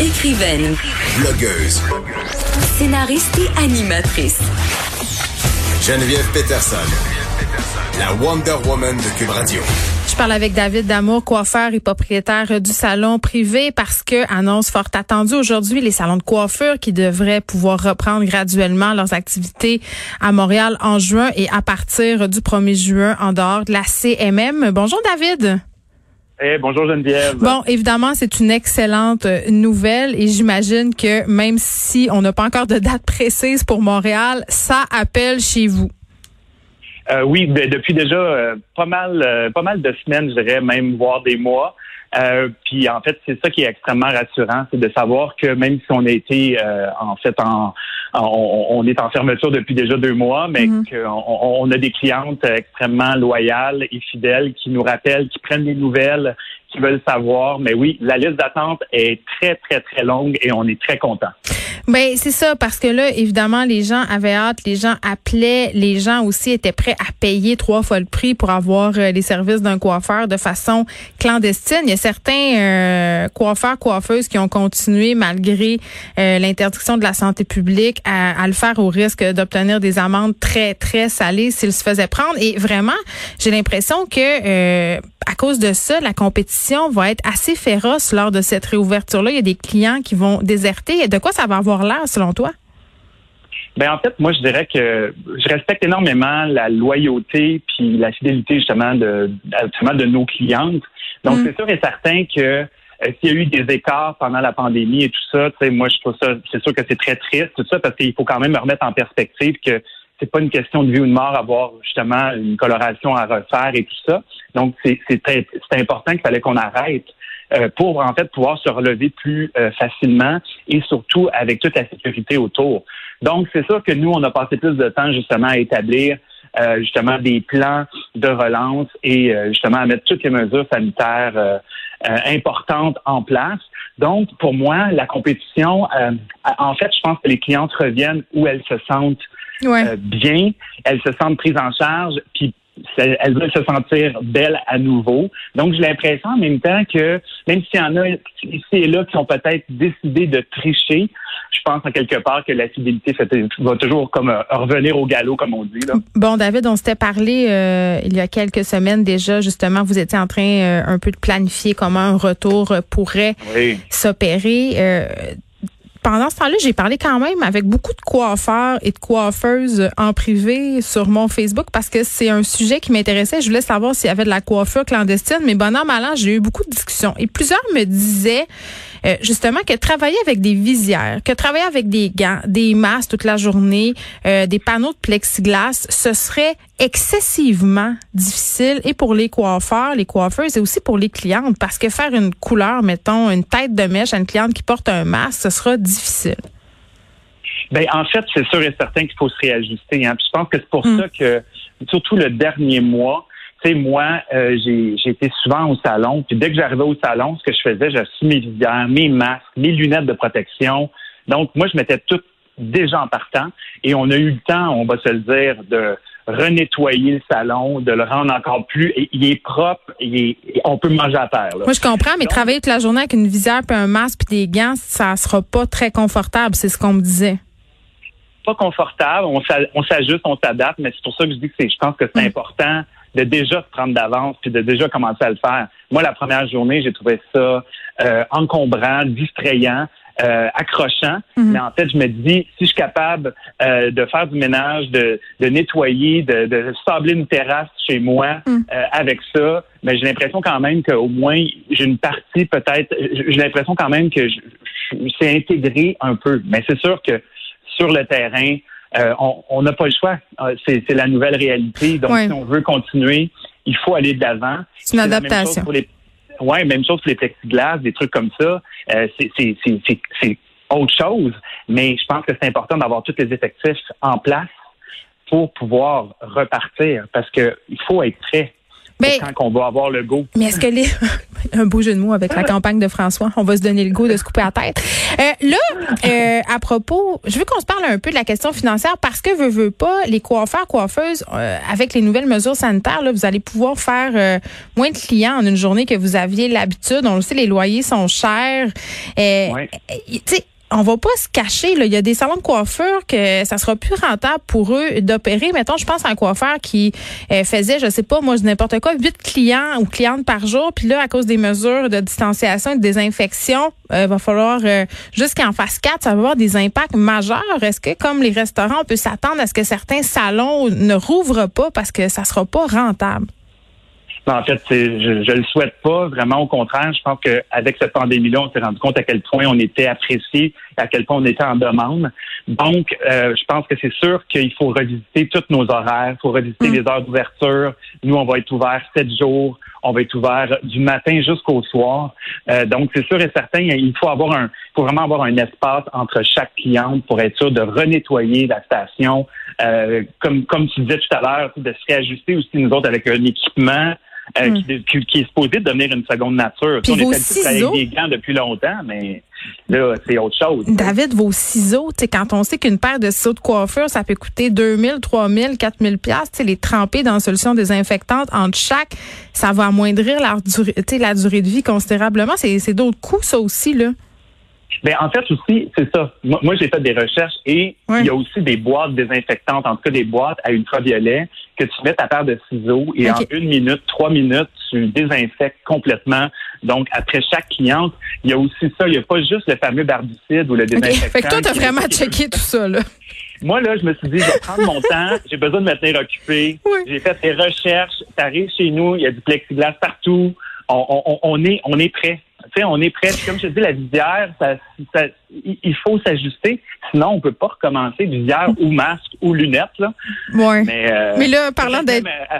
Écrivaine. Blogueuse. Scénariste et animatrice. Geneviève Peterson. La Wonder Woman de Cube Radio. Je parle avec David Damour, coiffeur et propriétaire du salon privé, parce que annonce fort attendue aujourd'hui les salons de coiffure qui devraient pouvoir reprendre graduellement leurs activités à Montréal en juin et à partir du 1er juin en dehors de la CMM. Bonjour David. Eh, bonjour Geneviève. Bon, évidemment, c'est une excellente euh, nouvelle et j'imagine que même si on n'a pas encore de date précise pour Montréal, ça appelle chez vous. Euh, oui, ben, depuis déjà euh, pas mal, pas mal de semaines, je dirais, même voire des mois. Euh, puis en fait, c'est ça qui est extrêmement rassurant, c'est de savoir que même si on a été en fait en, on, est en fermeture depuis déjà deux mois, mais mm-hmm. qu'on on a des clientes extrêmement loyales et fidèles qui nous rappellent, qui prennent des nouvelles, qui veulent savoir. Mais oui, la liste d'attente est très très très longue et on est très content. Ben c'est ça parce que là évidemment les gens avaient hâte, les gens appelaient, les gens aussi étaient prêts à payer trois fois le prix pour avoir euh, les services d'un coiffeur de façon clandestine. Il y a certains euh, coiffeurs coiffeuses qui ont continué malgré euh, l'interdiction de la santé publique à, le faire au risque d'obtenir des amendes très très salées s'ils se faisaient prendre et vraiment j'ai l'impression que à cause de ça, la compétition va être assez féroce lors de cette réouverture-là. Il y a des clients qui vont déserter. De quoi ça va avoir l'air, selon toi? Ben en fait, moi je dirais que je respecte énormément la loyauté puis la fidélité justement de de nos clientes. Donc mm. c'est sûr et certain que euh, s'il y a eu des écarts pendant la pandémie et tout ça, tu sais, moi je trouve ça, c'est sûr que c'est très triste tout ça parce qu'il faut quand même remettre en perspective que c'est pas une question de vie ou de mort avoir justement une coloration à refaire et tout ça. Donc c'est c'est important qu'il fallait qu'on arrête euh, pour en fait pouvoir se relever plus euh, facilement et surtout avec toute la sécurité autour. Donc c'est sûr que nous on a passé plus de temps justement à établir euh, justement des plans de relance et justement à mettre toutes les mesures sanitaires importantes en place. Donc pour moi la compétition, en fait je pense que les clientes reviennent où elles se sentent bien, elles se sentent prises en charge, puis elle veut se sentir belle à nouveau. Donc, j'ai l'impression en même temps que même s'il y en a ici et là qui ont peut-être décidé de tricher, je pense en quelque part que la fidélité va toujours comme euh, revenir au galop, comme on dit. Là. Bon, David, on s'était parlé euh, il y a quelques semaines déjà, justement, vous étiez en train euh, un peu de planifier comment un retour pourrait s'opérer pendant ce temps-là, j'ai parlé quand même avec beaucoup de coiffeurs et de coiffeuses en privé sur mon Facebook parce que c'est un sujet qui m'intéressait. Je voulais savoir s'il y avait de la coiffure clandestine, mais bon an, mal an, j'ai eu beaucoup de discussions. Et plusieurs me disaient euh, justement que travailler avec des visières, que travailler avec des gants, des masques toute la journée, euh, des panneaux de plexiglas, ce serait excessivement difficile et pour les coiffeurs, les coiffeuses et aussi pour les clientes parce que faire une couleur, mettons, une tête de mèche à une cliente qui porte un masque, ce sera difficile. Ben, en fait, c'est sûr et certain qu'il faut se réajuster. Hein. je pense que c'est pour hmm. ça que, surtout le dernier mois, tu sais, moi, euh, j'ai été souvent au salon. Puis dès que j'arrivais au salon, ce que je faisais, reçu mes visières, mes masques, mes lunettes de protection. Donc, moi, je mettais tout déjà en partant. Et on a eu le temps, on va se le dire, de renettoyer le salon, de le rendre encore plus. il est propre, il on peut manger à terre. Moi, je comprends, mais travailler toute la journée avec une visière, puis un masque, puis des gants, ça sera pas très confortable, c'est ce qu'on me disait. Pas confortable, on s'ajuste, on s'adapte, mais c'est pour ça que je dis que je pense que c'est mm. important de déjà se prendre d'avance puis de déjà commencer à le faire. Moi, la première journée, j'ai trouvé ça euh, encombrant, distrayant. Euh, accrochant. Mhm. Mais en fait, je me dis, si je suis capable euh, de faire du ménage, de, de nettoyer, de, de, sabler une terrasse chez moi mhm. euh, avec ça, mais j'ai l'impression quand même qu'au moins j'ai une partie peut-être, j'ai l'impression quand même que c'est intégré un peu. Mais c'est sûr que sur le terrain, euh, on n'a pas le choix. Euh, c'est la nouvelle réalité. Donc, si on veut continuer, il faut aller de l'avant. C'est une adaptation. Oui, même chose pour les plexiglas, des trucs comme ça. Euh, c'est autre chose. Mais je pense que c'est important d'avoir tous les effectifs en place pour pouvoir repartir parce qu'il faut être prêt. Ben, quand on va avoir le goût. Mais est-ce que les un beau jeu de mots avec la campagne de François, on va se donner le goût de se couper la tête. Euh, là, euh, à propos, je veux qu'on se parle un peu de la question financière parce que veut veut pas les coiffeurs coiffeuses euh, avec les nouvelles mesures sanitaires là, vous allez pouvoir faire moins de clients en une journée que vous aviez l'habitude. On le sait, les loyers sont chers. Ouais on va pas se cacher. Là. Il y a des salons de coiffure que ça sera plus rentable pour eux d'opérer. Mettons, je pense à un coiffeur qui euh, faisait, je sais pas, moi, n'importe quoi, huit clients ou clientes par jour. Puis là, à cause des mesures de distanciation et de désinfection, il euh, va falloir euh, jusqu'en phase 4, ça va avoir des impacts majeurs. Est-ce que, comme les restaurants, on peut s'attendre à ce que certains salons ne rouvrent pas parce que ça sera pas rentable? En fait, je, je le souhaite pas. Vraiment, au contraire, je pense qu'avec cette pandémie-là, on s'est rendu compte à quel point on était apprécié, à quel point on était en demande. Donc, euh, je pense que c'est sûr qu'il faut revisiter tous nos horaires, il faut revisiter mm. les heures d'ouverture. Nous, on va être ouvert sept jours. On va être ouvert du matin jusqu'au soir. Euh, donc, c'est sûr et certain, il faut avoir un, il faut vraiment avoir un espace entre chaque cliente pour être sûr de renettoyer la station. Euh, comme, comme tu disais tout à l'heure, de se réajuster aussi nous autres avec un équipement. Euh, hmm. qui, qui, est supposé devenir une seconde nature. Puis on vos ciseaux, avec des gants depuis longtemps, mais là, c'est autre chose. David, vos ciseaux, quand on sait qu'une paire de ciseaux de coiffure, ça peut coûter 2000, 3000, 4000 pièces, les tremper dans une solution désinfectante entre chaque, ça va amoindrir la durée, la durée de vie considérablement. C'est d'autres coûts, ça aussi, là. Ben, en fait, aussi, c'est ça. Moi, j'ai fait des recherches et il y a aussi des boîtes désinfectantes, en tout cas des boîtes à ultraviolet que tu mets ta paire de ciseaux et en une minute, trois minutes, tu désinfectes complètement. Donc, après chaque cliente, il y a aussi ça. Il n'y a pas juste le fameux barbicide ou le désinfectant. Fait que toi, tu as vraiment checké tout ça, là. Moi, là, je me suis dit, je vais prendre mon temps, j'ai besoin de me tenir occupé. J'ai fait des recherches, t'arrives chez nous, il y a du plexiglas partout. on est, on est prêt on est prêt. Comme je te dis, la visière, il faut s'ajuster. Sinon, on peut pas recommencer visière ou masque ou lunettes. Là. Ouais. Mais, euh, Mais là, parlant d'être... Euh,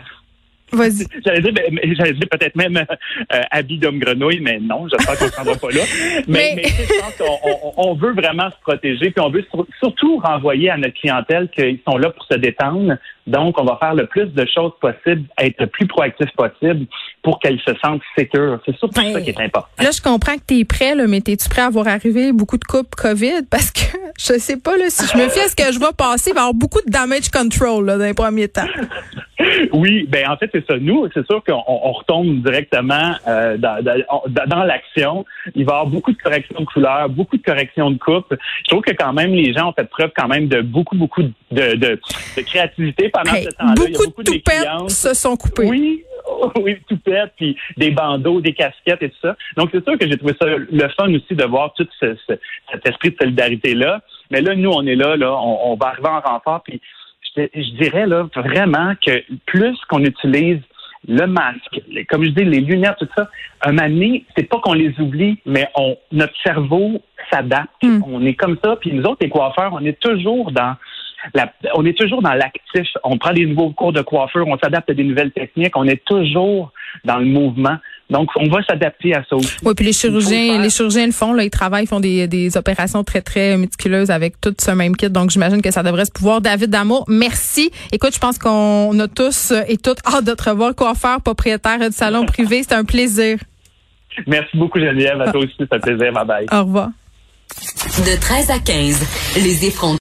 Vas-y. J'allais dire, j'allais dire peut-être même euh, habit d'homme grenouille, mais non, j'espère qu'on ne s'en va pas là. Mais, mais... je pense qu'on on, veut vraiment se protéger, puis on veut surtout renvoyer à notre clientèle qu'ils sont là pour se détendre. Donc, on va faire le plus de choses possibles, être le plus proactif possible pour qu'elle se sente sécure. C'est surtout ça qui est important. Là, je comprends que tu es prêt, là, mais es-tu prêt à voir arriver beaucoup de coupes COVID? Parce que je sais pas là, si je me fie à ce que je vais passer, il va y avoir beaucoup de damage control là, dans les premiers temps. Oui, ben en fait c'est ça. Nous, c'est sûr qu'on retombe directement euh, dans, dans, l'action. Il va y avoir beaucoup de corrections de couleurs, beaucoup de corrections de coupe. Je trouve que quand même les gens ont fait preuve quand même de beaucoup beaucoup de, de, de créativité pendant ce temps-là. Beaucoup, beaucoup de, de se sont coupés. Oui, oui, tout pète, puis des bandeaux, des casquettes et tout ça. Donc, c'est sûr que j'ai trouvé ça le fun aussi de voir tout ce, cet esprit de solidarité-là. Mais là, nous, on est là, là, on, va arriver en renfort, puis je, dirais là vraiment que plus qu'on utilise le masque, comme je dis, les lunettes, tout ça, un année, c'est pas qu'on les oublie, mais on, notre cerveau s'adapte. Hmm. On est comme ça, puis nous autres, les coiffeurs, on est toujours dans on est toujours dans l'actif. On prend des nouveaux cours de coiffure, on s'adapte à des nouvelles techniques, on est toujours dans le mouvement. Donc, on va s'adapter à ça aussi. Oui, puis les chirurgiens, les chirurgiens le font, là, ils travaillent, font des, des opérations très, très méticuleuses avec tout ce même kit. Donc, j'imagine que ça devrait se pouvoir. David Damour, merci. Écoute, je pense qu'on a tous et toutes hâte de te revoir coiffeur, propriétaire de salon privé. C'est un plaisir. Merci beaucoup, Geneviève. À toi aussi, c'est un plaisir. Bye bye. Au revoir. De 13 à 15, les effrontés.